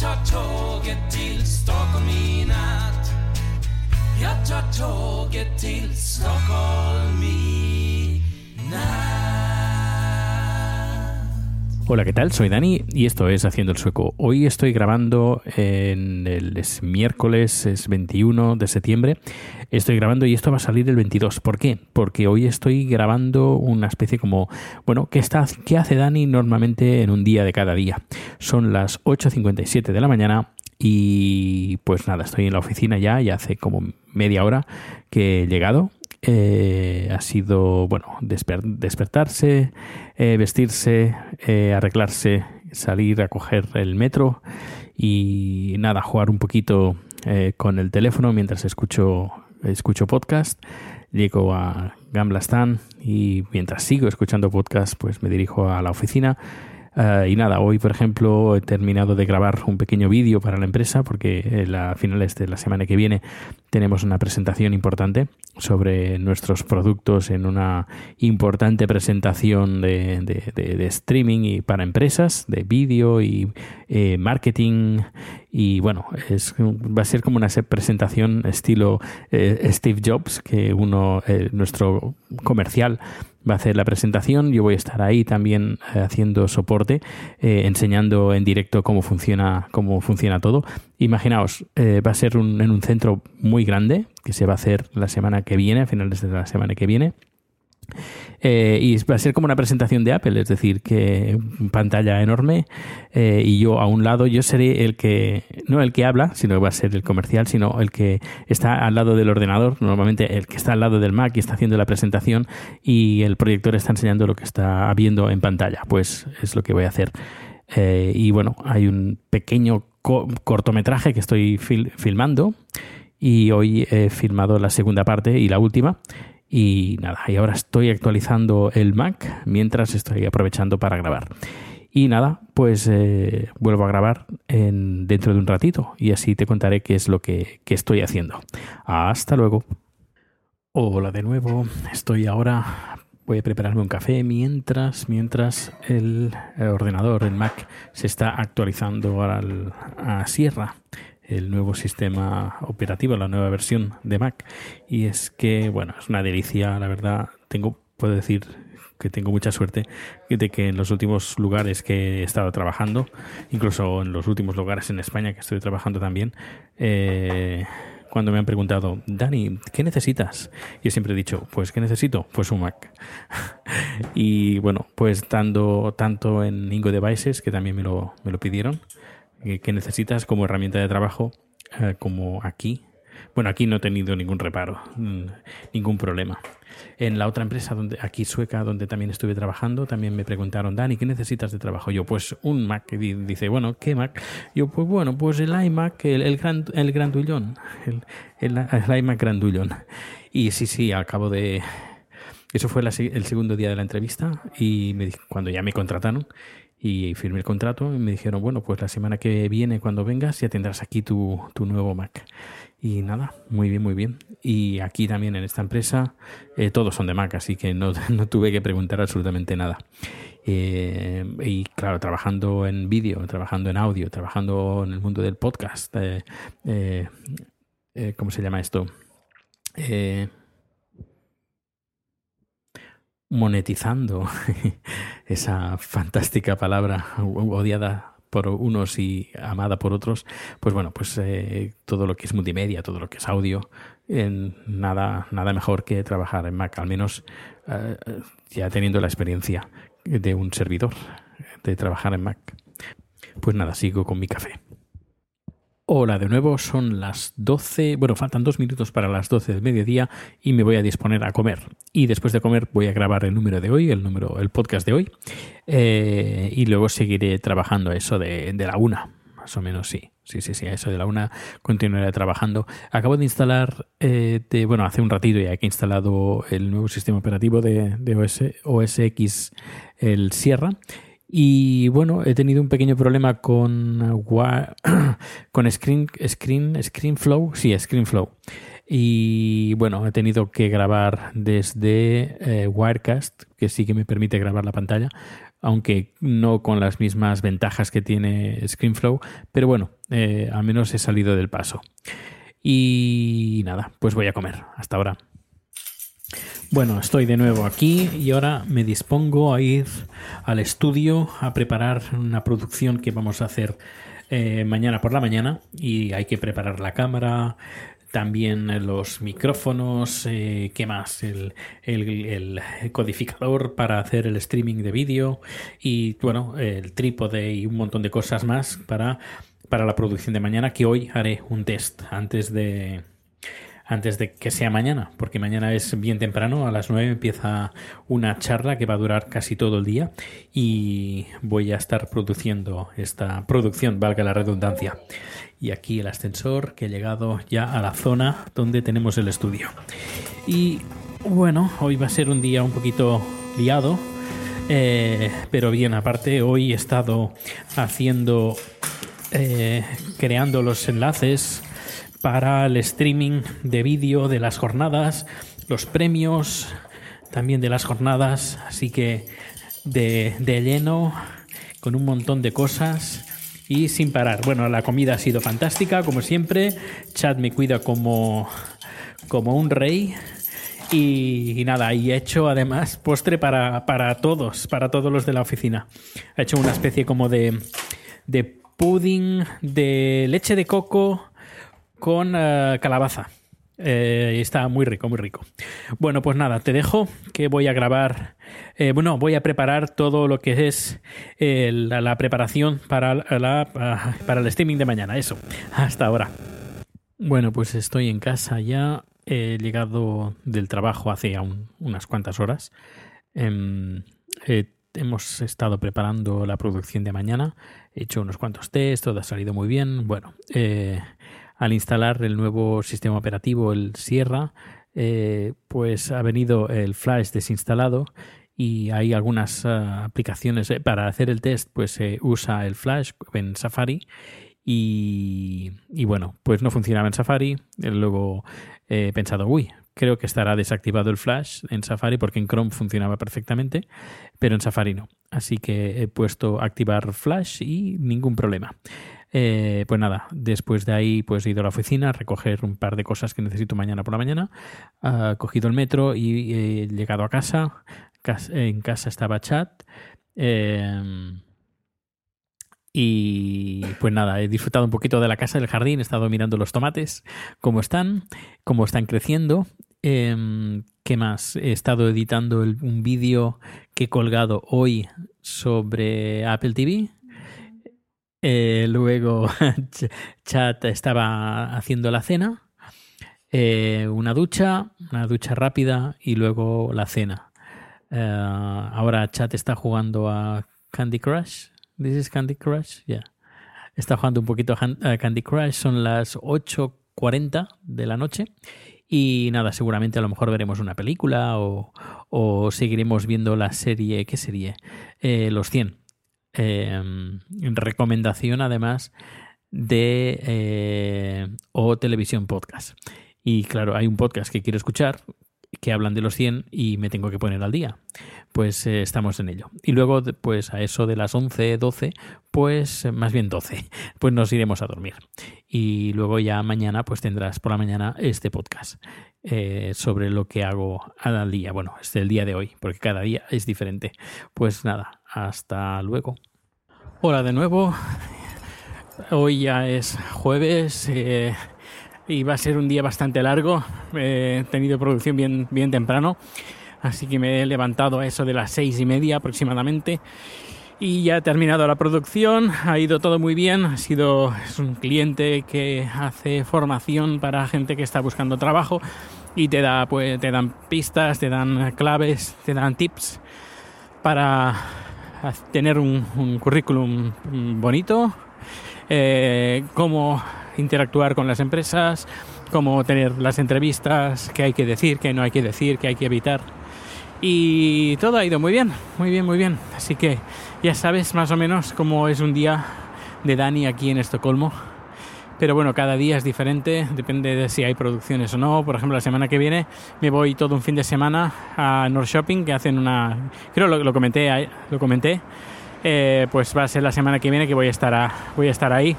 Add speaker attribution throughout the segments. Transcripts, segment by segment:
Speaker 1: Jag tar tåget till Stockholm i natt. Jag tar tåget till Stockholm i natt.
Speaker 2: Hola, ¿qué tal? Soy Dani y esto es Haciendo el Sueco. Hoy estoy grabando en el es miércoles, es 21 de septiembre. Estoy grabando y esto va a salir el 22. ¿Por qué? Porque hoy estoy grabando una especie como, bueno, ¿qué, está, qué hace Dani normalmente en un día de cada día? Son las 8.57 de la mañana y pues nada, estoy en la oficina ya, ya hace como media hora que he llegado. Eh, ha sido, bueno, desper- despertarse, eh, vestirse, eh, arreglarse, salir a coger el metro y nada, jugar un poquito con el teléfono mientras escucho, escucho podcast. Llego a Gambla Stan y mientras sigo escuchando podcast, pues me dirijo a la oficina. Y nada, hoy por ejemplo he terminado de grabar un pequeño vídeo para la empresa porque a finales de la semana que viene tenemos una presentación importante sobre nuestros productos en una importante presentación de, de- streaming y para empresas, de vídeo y eh, marketing. Y bueno, es, va a ser como una se- presentación estilo eh, Steve Jobs, que uno, eh, nuestro comercial, va a hacer la presentación. Yo voy a estar ahí también haciendo soporte, enseñando en directo cómo funciona, cómo funciona todo. Imaginaos, va a ser un- en un centro muy grande que se va a hacer la semana que viene, a finales de la semana que viene. Eh, y va a ser como una presentación de Apple, es decir, que pantalla enorme eh, y yo a un lado, yo seré el que, no el que habla, sino que va a ser el comercial, sino el que está al lado del ordenador, normalmente el que está al lado del Mac y está haciendo la presentación y el proyector está enseñando lo que está viendo en pantalla, pues es lo que voy a hacer. Eh, y bueno, hay un pequeño co- cortometraje que estoy fil- filmando y hoy he filmado la segunda parte y la última. Y nada, y ahora estoy actualizando el Mac mientras estoy aprovechando para grabar. Y nada, pues eh, vuelvo a grabar en, dentro de un ratito y así te contaré qué es lo que, que estoy haciendo. Hasta luego. Hola de nuevo, estoy ahora voy a prepararme un café mientras mientras el ordenador, el Mac, se está actualizando al- a Sierra, el nuevo sistema operativo, la nueva versión de Mac. Y es que, bueno, es una delicia, la verdad. Tengo, puedo decir que tengo mucha suerte de que en los últimos lugares que he estado trabajando, incluso en los últimos lugares en España que estoy trabajando también, eh, cuando me han preguntado, Dani, ¿qué necesitas? Yo siempre he dicho, pues ¿qué necesito? Pues un Mac. y bueno, pues dando tanto en Ingo Devices, que también me lo, me lo pidieron, que, que necesitas como herramienta de trabajo, eh, como aquí. Bueno, aquí no he tenido ningún reparo, mm, ningún problema. En la otra empresa, donde aquí sueca, donde también estuve trabajando, también me preguntaron, Dani, ¿qué necesitas de trabajo? Yo, pues un Mac. Y di- dice, bueno, ¿qué Mac? Yo, pues bueno, pues el iMac, el, gran, el grandullón, el, el, el iMac grandullón. Y sí, sí, al cabo de... Eso fue el segundo día de la entrevista y cuando ya me contrataron y firmé el contrato y me dijeron, bueno, pues la semana que viene cuando vengas ya tendrás aquí tu, tu nuevo Mac. Y nada, muy bien, muy bien. Y aquí también en esta empresa eh, todos son de Mac, así que no, no tuve que preguntar absolutamente nada. Eh, y claro, trabajando en vídeo, trabajando en audio, trabajando en el mundo del podcast, eh, eh, ¿cómo se llama esto? Eh, monetizando esa fantástica palabra odiada por unos y amada por otros, pues bueno, pues eh, todo lo que es multimedia, todo lo que es audio, eh, nada, nada mejor que trabajar en Mac, al menos eh, ya teniendo la experiencia de un servidor de trabajar en Mac. Pues nada, sigo con mi café. Hola de nuevo, son las 12, bueno, faltan dos minutos para las 12 del mediodía y me voy a disponer a comer. Y después de comer voy a grabar el número de hoy, el número, el podcast de hoy, eh, y luego seguiré trabajando eso de, de la una, más o menos sí. Sí, sí, sí, a eso de la una continuaré trabajando. Acabo de instalar, eh, de, bueno, hace un ratito ya que he instalado el nuevo sistema operativo de, de OS, OS X, el Sierra. Y bueno, he tenido un pequeño problema con, con Screen, Screen, ScreenFlow. Sí, ScreenFlow. Y bueno, he tenido que grabar desde eh, Wirecast, que sí que me permite grabar la pantalla, aunque no con las mismas ventajas que tiene ScreenFlow. Pero bueno, eh, al menos he salido del paso. Y nada, pues voy a comer. Hasta ahora. Bueno, estoy de nuevo aquí y ahora me dispongo a ir al estudio a preparar una producción que vamos a hacer eh, mañana por la mañana y hay que preparar la cámara, también los micrófonos, eh, ¿qué más? El, el- codificador para hacer el streaming de vídeo y bueno, el trípode y un montón de cosas más para, para la producción de mañana que hoy haré un test antes de antes de que sea mañana, porque mañana es bien temprano, a las 9 empieza una charla que va a durar casi todo el día y voy a estar produciendo esta producción, valga la redundancia. Y aquí el ascensor que he llegado ya a la zona donde tenemos el estudio. Y bueno, hoy va a ser un día un poquito liado, eh, pero bien, aparte hoy he estado haciendo, eh, creando los enlaces para el streaming de vídeo de las jornadas, los premios también de las jornadas, así que de, de lleno, con un montón de cosas y sin parar. Bueno, la comida ha sido fantástica, como siempre. Chad me cuida como, como un rey. Y, nada, y he hecho además postre para, para todos, para todos los de la oficina. He hecho una especie como de pudding de leche de coco con eh, calabaza. Eh, está muy rico, muy rico. Bueno, pues nada, te dejo que voy a grabar. eh, bueno, voy a preparar todo lo que es la, preparación para, para el streaming de mañana. Eso. Hasta ahora. Bueno, pues estoy en casa ya. He llegado del trabajo hace unas cuantas horas. Em, hemos estado preparando la producción de mañana. He hecho unos cuantos tests, todo ha salido muy bien. Bueno, eh, al instalar el nuevo sistema operativo, el Sierra, eh, pues ha venido el Flash desinstalado y hay algunas ah, aplicaciones eh, para hacer el test, pues se usa el Flash en Safari y, bueno, pues no funcionaba en Safari. Luego he pensado, uy, creo que estará desactivado el Flash en Safari porque en Chrome funcionaba perfectamente, pero en Safari no. Así que he puesto activar Flash y ningún problema. Eh, pues nada, después de ahí pues he ido a la oficina a recoger un par de cosas que necesito mañana por la mañana. He cogido el metro y he llegado a casa. Cas- En casa estaba chat. Eh, y pues nada, he disfrutado un poquito de la casa, del jardín, he estado mirando los tomates, cómo están, cómo están creciendo. Em, ¿Qué más? He estado editando un vídeo que he colgado hoy sobre Apple TV. Eh, luego Ch- Chat estaba haciendo la cena, eh, una ducha, una ducha rápida y luego la cena. Eh, ahora Chat está jugando a Candy Crush. This is Candy Crush, yeah. Está jugando un poquito a Candy Crush. Son las 8.40 de la noche. Y nada, seguramente a lo mejor veremos una película o, o seguiremos viendo la serie. ¿Qué serie? Eh, Los 100. Eh, recomendación además de eh, O Televisión Podcast. Y claro, hay un podcast que quiero escuchar que hablan de los 100 y me tengo que poner al día. Pues eh, estamos en ello. Y luego, pues a eso de las 11, 12, pues más bien 12, pues nos iremos a dormir. Y luego ya mañana, pues tendrás por la mañana este podcast eh, sobre lo que hago al día. Bueno, es el día de hoy, porque cada día es diferente. Pues nada, hasta luego. Hola de nuevo. Hoy ya es jueves. Eh, y va a ser un día bastante largo. he tenido producción bien, bien temprano, así que me he levantado a eso de las seis y media aproximadamente. Y ya he terminado la producción, ha ido todo muy bien, ha sido es un cliente que hace formación para gente que está buscando trabajo y te da pues te dan pistas, te dan claves, te dan tips para tener un, currículum bonito, eh, interactuar con las empresas, cómo tener las entrevistas, qué hay que decir, qué no hay que decir, qué hay que evitar. Y todo ha ido muy bien, muy bien, muy bien. Así que ya sabes más o menos cómo es un día de Dani aquí en Estocolmo. Pero bueno, cada día es diferente, depende de si hay producciones o no. Por ejemplo, la semana que viene me voy todo un fin de semana a North Shopping, que hacen una... Creo lo, lo comenté, lo comenté. Eh, pues va a ser la semana que viene que voy a estar, voy a estar ahí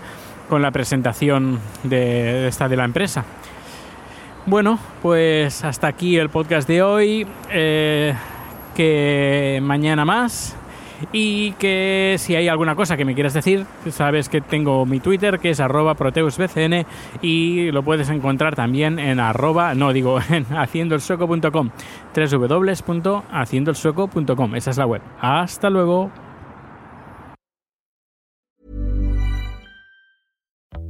Speaker 2: con la presentación de esta de la empresa. Bueno, pues hasta aquí el podcast de hoy. Eh, que mañana más. Y que si hay alguna cosa que me quieras decir, sabes que tengo mi Twitter que es arroba proteusbcn y lo puedes encontrar también en arroba, no digo en haciendoelsueco.com, esa es la web. Hasta luego.